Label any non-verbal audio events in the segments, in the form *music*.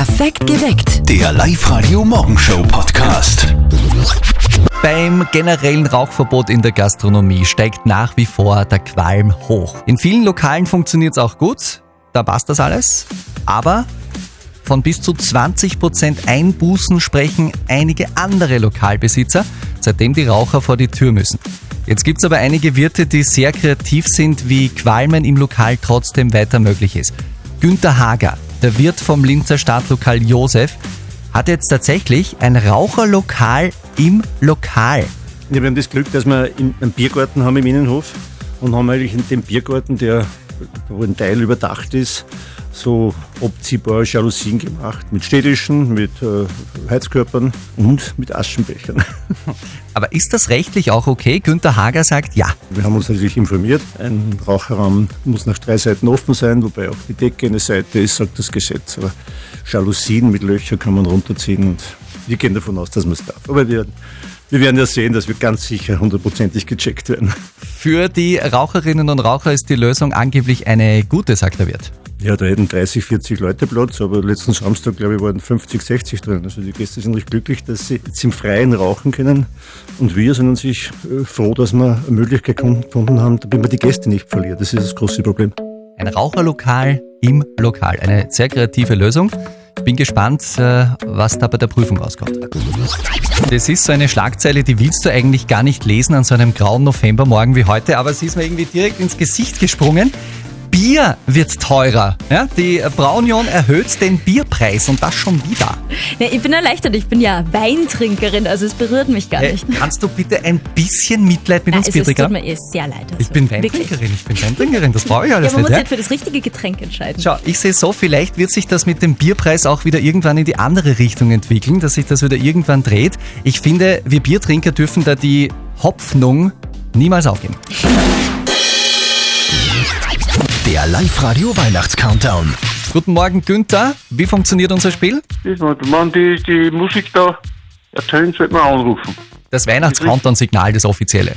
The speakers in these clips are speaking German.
Perfekt geweckt. Der Live-Radio Morgenshow Podcast. Beim generellen Rauchverbot in der Gastronomie steigt nach wie vor der Qualm hoch. In vielen Lokalen funktioniert es auch gut, da passt das alles. Aber von bis zu 20% Einbußen sprechen einige andere Lokalbesitzer, seitdem die Raucher vor die Tür müssen. Jetzt gibt es aber einige Wirte, die sehr kreativ sind, wie Qualmen im Lokal trotzdem weiter möglich ist. Günter Hager, der Wirt vom Linzer Stadtlokal Josef, hat jetzt tatsächlich ein Raucherlokal im Lokal. Ja, wir haben das Glück, dass wir einen Biergarten haben im Innenhof und haben eigentlich in dem Biergarten, der wo ein Teil überdacht ist, so abziehbare Jalousien gemacht. Mit städtischen, mit äh, Heizkörpern und mit Aschenbechern. *laughs* Aber ist das rechtlich auch okay? Günter Hager sagt ja. Wir haben uns natürlich informiert. Ein Raucherraum muss nach drei Seiten offen sein, wobei auch die Decke eine Seite ist, sagt das Gesetz. Aber Jalousien mit Löchern kann man runterziehen und wir gehen davon aus, dass man es darf. Aber wir, wir werden ja sehen, dass wir ganz sicher hundertprozentig gecheckt werden. Für die Raucherinnen und Raucher ist die Lösung angeblich eine gute, sagt der Wirt. Ja, da hätten 30, 40 Leute Platz, aber letzten Samstag, glaube ich, waren 50, 60 drin. Also die Gäste sind recht glücklich, dass sie jetzt im Freien rauchen können. Und wir sind natürlich äh, froh, dass wir eine Möglichkeit gefunden haben, damit man die Gäste nicht verliert. Das ist das große Problem. Ein Raucherlokal im Lokal. Eine sehr kreative Lösung. Ich bin gespannt, äh, was da bei der Prüfung rauskommt. Das ist so eine Schlagzeile, die willst du eigentlich gar nicht lesen an so einem grauen Novembermorgen wie heute, aber sie ist mir irgendwie direkt ins Gesicht gesprungen. Bier wird teurer. Ja, die Braunion erhöht den Bierpreis und das schon wieder. Ja, ich bin erleichtert, ich bin ja Weintrinkerin, also es berührt mich gar Äh, nicht. kannst du bitte ein bisschen Mitleid mit Nein, uns es, es tut mir eh sehr leid. Also. Ich bin. Weintrinkerin, ich bin Weintrinkerin, das brauche ich alles Ja, man muss nicht. jetzt für das richtige Getränk entscheiden. Schau, ich sehe so, vielleicht wird sich das mit dem Bierpreis auch wieder irgendwann in die andere Richtung entwickeln, dass sich das wieder irgendwann dreht. Ich finde, wir Biertrinker dürfen da die Hoffnung niemals aufgeben. Der Live-Radio Weihnachts-Countdown. Guten Morgen, Günther. Wie funktioniert unser Spiel? Wenn die, die Musik da ertönt, sollte man anrufen. Das Weihnachts-Countdown-Signal, das offizielle.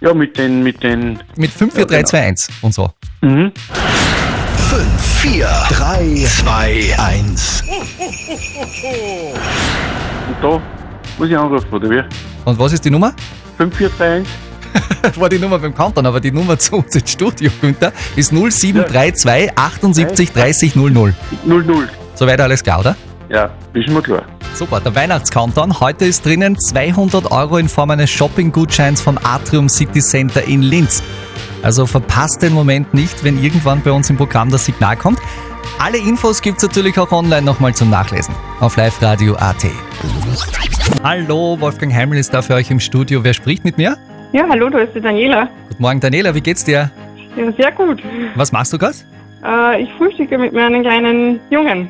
Ja, mit den, mit den, Mit 5, 4, 3, 2, 1 und so. mhm. 5, 4, 3, 2, 1. Und da muss ich anrufen, oder wie? Und was ist die Nummer? 5431? Das war die Nummer beim Countdown, aber die Nummer zu uns ins Studio, Günther, ist 0732 78 30 00. 00. Soweit alles klar, oder? Ja, ist mir klar. Super, der Weihnachtscountdown. Heute ist drinnen 200 Euro in Form eines Shopping-Gutscheins vom Atrium City Center in Linz. Also verpasst den Moment nicht, wenn irgendwann bei uns im Programm das Signal kommt. Alle Infos gibt's natürlich auch online nochmal zum Nachlesen auf liveradio.at. Hallo, Wolfgang Heimel ist da für euch im Studio. Wer spricht mit mir? Ja, hallo, da ist die Daniela. Guten Morgen, Daniela, wie geht's dir? Ja, sehr gut. Was machst du gerade? Äh, ich frühstücke mit meinem kleinen Jungen.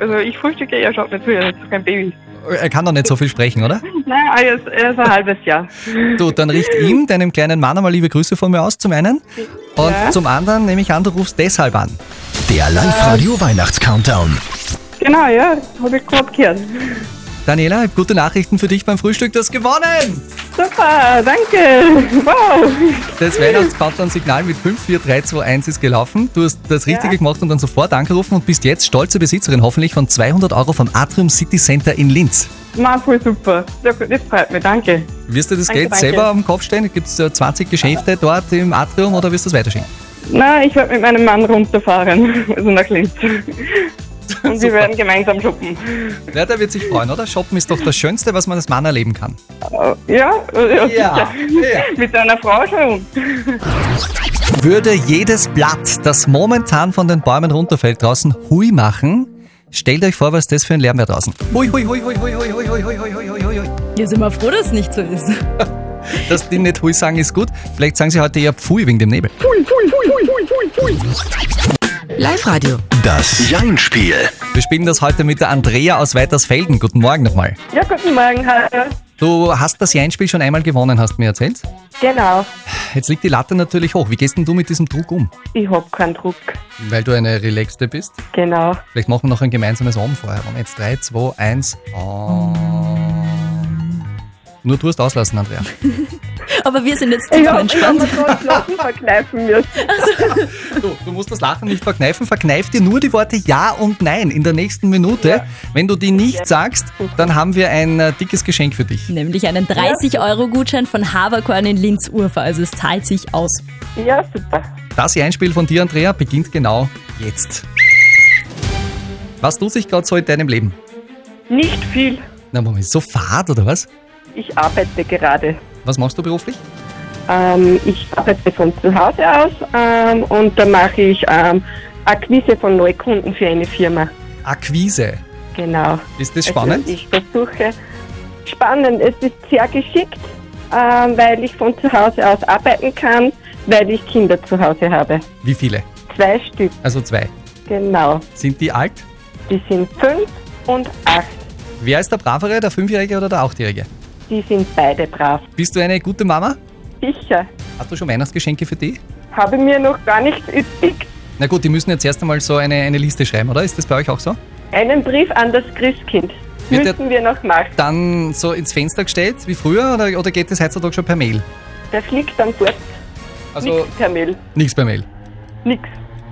Also ich frühstücke, er schaut nicht zu, er ist kein Baby. Er kann doch nicht so viel sprechen, oder? Nein, er ist, er ist ein halbes Jahr. Du, dann richt ihm, deinem kleinen Mann, einmal liebe Grüße von mir aus, zum einen. Und Ja. zum anderen nehme ich an, du rufst deshalb an. Der Live-Radio Weihnachts-Countdown. Genau, ja, habe ich gerade gehört. Daniela, gute Nachrichten für dich beim Frühstück. Du hast gewonnen! Super, danke. Wow. Das Weihnachtscountdown-Signal mit 54321 ist gelaufen. Du hast das Richtige Ja. gemacht und dann sofort angerufen und bist jetzt stolze Besitzerin hoffentlich von 200 Euro vom Atrium City Center in Linz. Ma, voll super. Das freut mich, danke. Wirst du das Danke, Geld danke. selber am Kopf stellen? Gibt es 20 Geschäfte dort im Atrium oder wirst du es weiterschicken? Na, ich werde mit meinem Mann runterfahren, *laughs* also nach Linz. Und wir werden gemeinsam shoppen. Ja, der wird sich freuen, oder? Shoppen ist doch das Schönste, was man als Mann erleben kann. Äh, Ja, äh, ja, Ja. Mit einer Frau schon. Würde jedes Blatt, das momentan von den Bäumen runterfällt, draußen Hui machen, stellt euch vor, was das für ein Lärm wäre draußen. Hui, hui, hui, hui, hui, hui, hui, hui, hui, hui, hui, hui. Ja, sind wir froh, dass es nicht so ist. Dass die nicht Hui sagen, ist gut. Vielleicht sagen sie heute eher Pfui wegen dem Nebel. Live-Radio. Das Jein-Spiel. Wir spielen das heute mit der Andrea aus Weitersfelden. Guten Morgen nochmal. Ja, guten Morgen, hallo. Du hast das Jeinspiel schon einmal gewonnen, hast du mir erzählt. Genau, Jetzt liegt die Latte natürlich hoch. Wie gehst denn du mit diesem Druck um? ich hab keinen Druck. Weil du eine Relaxte bist. Genau. Vielleicht machen wir noch ein gemeinsames Om vorher. Und jetzt 3, 2, 1. Om. Nur du hast auslassen, Andrea. *laughs* Aber wir sind jetzt hab entspannt. Lachen verkneifen müssen. Du, du musst das Lachen nicht verkneifen. Verkneif dir nur die Worte Ja und Nein in der nächsten Minute. Wenn du die nicht sagst, dann haben wir ein äh, dickes Geschenk für dich. Nämlich einen 30-Euro-Gutschein von Haberkorn in Linz-Urfer. Also es zahlt sich aus. Ja, super. Das Einspiel von dir, Andrea, beginnt genau jetzt. Was tut sich gerade so in deinem Leben? Nicht viel. Na, Moment, so fad oder was? Ich arbeite gerade. Was machst du beruflich? Ähm, ich arbeite von zu Hause aus ähm, und da mache ich ähm, Akquise von Neukunden für eine Firma. Akquise. Genau. Ist das spannend? Also ich versuche, spannend, es ist sehr geschickt, ähm, weil ich von zu Hause aus arbeiten kann, weil ich Kinder zu Hause habe. Wie viele? Zwei Stück, Also zwei. genau. Sind die alt? Die sind fünf und acht. Wer ist der Bravere, der Fünfjährige oder der Achtjährige? Die sind beide brav. Bist du eine gute Mama? Sicher. Hast du schon Weihnachtsgeschenke für die? Habe mir noch gar nichts übrig. Na gut, die müssen jetzt erst einmal so eine, eine Liste schreiben, oder? Ist das bei euch auch so? Einen Brief an das Christkind. Wird Müssen wir noch machen. Dann so ins Fenster gestellt wie früher oder, oder geht das heutzutage schon per Mail? Das liegt dann dort. Also Nix per Mail. nichts per Mail. Nix.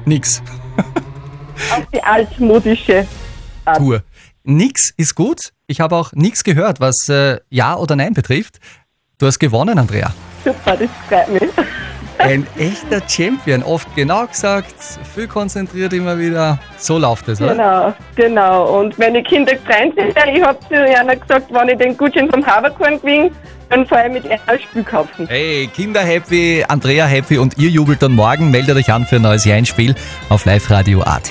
Nix. Auf die altmodische Art. Pur. Nix ist gut. Ich habe auch nichts gehört, was äh, Ja oder Nein betrifft. Du hast gewonnen, Andrea. Super, das freut mich. Ein echter Champion. Oft genau gesagt, viel konzentriert immer wieder. So läuft es, oder? Genau, genau. Und meine Kinder freuen sich. Ich habe zu Jana gesagt, wenn ich den Gutschein vom Haberkorn gewinne, fahre ich mit Spiel kaufen. Hey, Kinder happy, Andrea happy und ihr jubelt dann morgen. Meldet euch an für ein neues Einspiel auf Live Radio AT.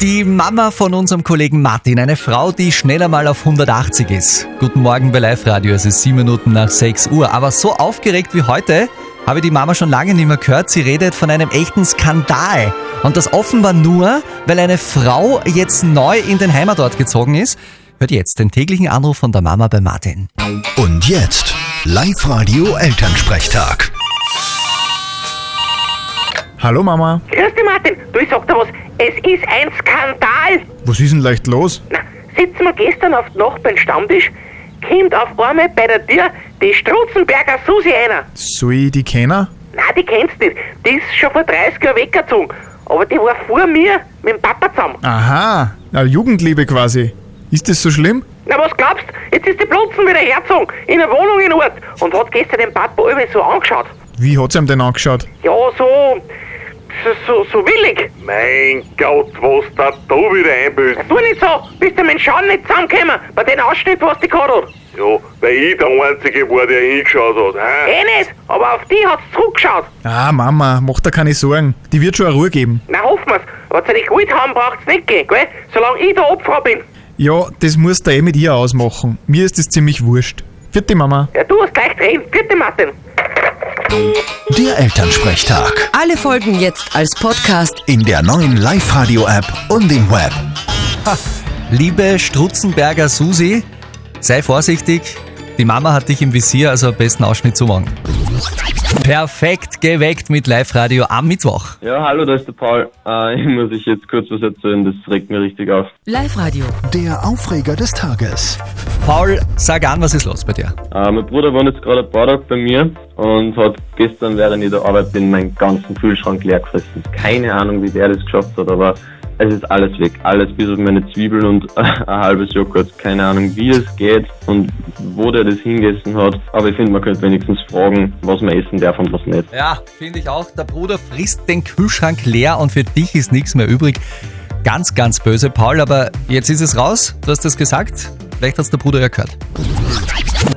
Die Mama von unserem Kollegen Martin, eine Frau, die schneller mal auf 180 ist. Guten Morgen bei Live Radio, es ist sieben Minuten nach 6 Uhr. Aber so aufgeregt wie heute habe ich die Mama schon lange nicht mehr gehört. Sie redet von einem echten Skandal. Und das offenbar nur, weil eine Frau jetzt neu in den Heimatort gezogen ist. Hört jetzt den täglichen Anruf von der Mama bei Martin. Und jetzt Live-Radio Elternsprechtag. Hallo Mama, Grüß dich, Martin. Du, ich sag dir was. Es ist ein Skandal. was ist denn leicht los? Na, sitzen wir gestern auf dem Nachbarn-Stammtisch, kommt auf einmal bei der Tür die Strutzenberger Susi einer. Soll ich die kennen? Nein, die kennst du nicht. Die ist schon vor 30 Jahren weggezogen. Aber die war vor mir mit dem Papa zusammen. Aha, eine Jugendliebe quasi. Ist das so schlimm? Na, was glaubst Jetzt ist die Blutzen wieder hergezogen, in einer Wohnung in Ort. Und hat gestern den Papa irgendwie so angeschaut. Wie hat sie ihm denn angeschaut? Ja, so, so, so, willig. Mein Gott, was da da wieder einbüßt. Tu nicht so, bis der mit dem Schaden nicht zusammengekommen, bei den Ausschnitt, was die gehabt hat. Ja, weil ich der Einzige war, der hingeschaut hat. hä? Eh nicht, aber auf die hat's zurückgeschaut. Ah, Mama, mach dir keine Sorgen. Die wird schon eine Ruhe geben. Na, hoffen wir's. Was sie dich gut haben, braucht's nicht gehen, gell? Solange ich der Opfer bin. Ja, das musst du eh mit ihr ausmachen. Mir ist das ziemlich wurscht. Vierte Mama. Ja, du hast gleich reden. Vierte Martin. Der Elternsprechtag. Alle Folgen jetzt als Podcast. In der neuen Live-Radio-App und im Web. Liebe Strutzenberger Susi, sei vorsichtig. Die Mama hat dich im Visier, also am besten Ausschnitt zumachen. Perfekt geweckt mit Live-Radio am Mittwoch. Ja, hallo, da ist der Paul. Äh, ich muss euch jetzt kurz was erzählen, das regt mir richtig auf. Live-Radio. Der Aufreger des Tages. Paul, sag an, was ist los bei dir? Äh, mein Bruder wohnt jetzt gerade ein paar Tage bei mir und hat gestern, während ich der Arbeit bin, meinen ganzen Kühlschrank leer gefressen. Keine Ahnung, wie der das geschafft hat, aber es ist alles weg. Alles bis auf meine Zwiebeln und *laughs* ein halbes Joghurt. Keine Ahnung, wie es geht und wo der das hingegessen hat. Aber ich finde, man könnte wenigstens fragen, was man essen darf und was nicht. Ja, finde ich auch. Der Bruder frisst den Kühlschrank leer und für dich ist nichts mehr übrig. Ganz, ganz böse, Paul, aber jetzt ist es raus. Du hast es gesagt. Vielleicht hat es der Bruder ja gehört.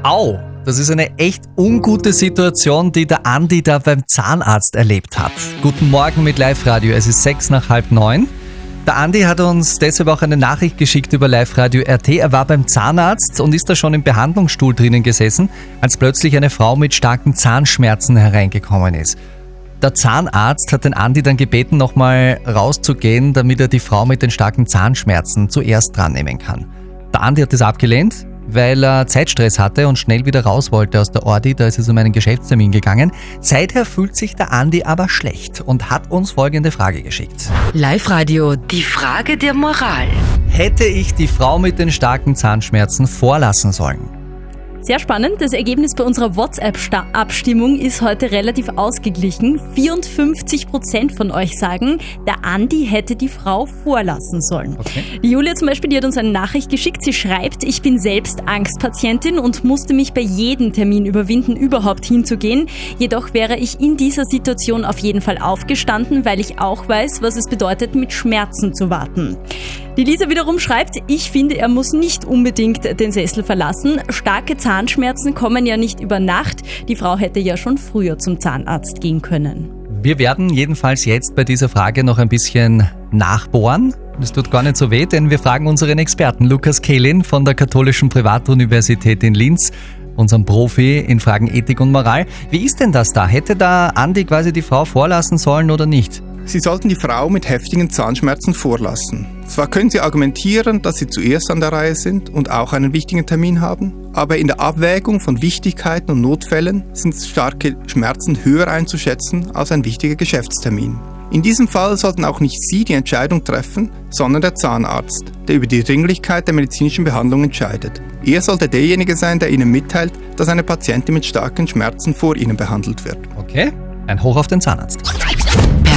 Au! Das ist eine echt ungute Situation, die der Andi da beim Zahnarzt erlebt hat. Guten Morgen mit Live-Radio. Es ist sechs nach halb neun. Der Andi hat uns deshalb auch eine Nachricht geschickt über Live-Radio RT. Er war beim Zahnarzt und ist da schon im Behandlungsstuhl drinnen gesessen, als plötzlich eine Frau mit starken Zahnschmerzen hereingekommen ist. Der Zahnarzt hat den Andi dann gebeten, nochmal rauszugehen, damit er die Frau mit den starken Zahnschmerzen zuerst dran nehmen kann. Der Andi hat das abgelehnt, weil er Zeitstress hatte und schnell wieder raus wollte aus der Ordi, da ist es um einen Geschäftstermin gegangen. Seither fühlt sich der Andi aber schlecht und hat uns folgende Frage geschickt. Live-Radio. Die Frage der Moral. Hätte ich die Frau mit den starken Zahnschmerzen vorlassen sollen? Sehr spannend. Das Ergebnis bei unserer WhatsApp-Abstimmung ist heute relativ ausgeglichen. 54 Prozent von euch sagen, der Andi hätte die Frau vorlassen sollen. Okay. Die Julia zum Beispiel, die hat uns eine Nachricht geschickt. Sie schreibt, ich bin selbst Angstpatientin und musste mich bei jedem Termin überwinden, überhaupt hinzugehen. Jedoch wäre ich in dieser Situation auf jeden Fall aufgestanden, weil ich auch weiß, was es bedeutet, mit Schmerzen zu warten. Die Lisa wiederum schreibt, ich finde, er muss nicht unbedingt den Sessel verlassen. Starke Zahnschmerzen kommen ja nicht über Nacht. Die Frau hätte ja schon früher zum Zahnarzt gehen können. Wir werden jedenfalls jetzt bei dieser Frage noch ein bisschen nachbohren. Das tut gar nicht so weh, denn wir fragen unseren Experten Lukas Kehlin von der Katholischen Privatuniversität in Linz, unserem Profi in Fragen Ethik und Moral. Wie ist denn das da? Hätte da Andi quasi die Frau vorlassen sollen oder nicht? Sie sollten die Frau mit heftigen Zahnschmerzen vorlassen. Zwar können Sie argumentieren, dass Sie zuerst an der Reihe sind und auch einen wichtigen Termin haben, aber in der Abwägung von Wichtigkeiten und Notfällen sind starke Schmerzen höher einzuschätzen als ein wichtiger Geschäftstermin. In diesem Fall sollten auch nicht Sie die Entscheidung treffen, sondern der Zahnarzt, der über die Dringlichkeit der medizinischen Behandlung entscheidet. Er sollte derjenige sein, der Ihnen mitteilt, dass eine Patientin mit starken Schmerzen vor Ihnen behandelt wird. Okay, ein Hoch auf den Zahnarzt.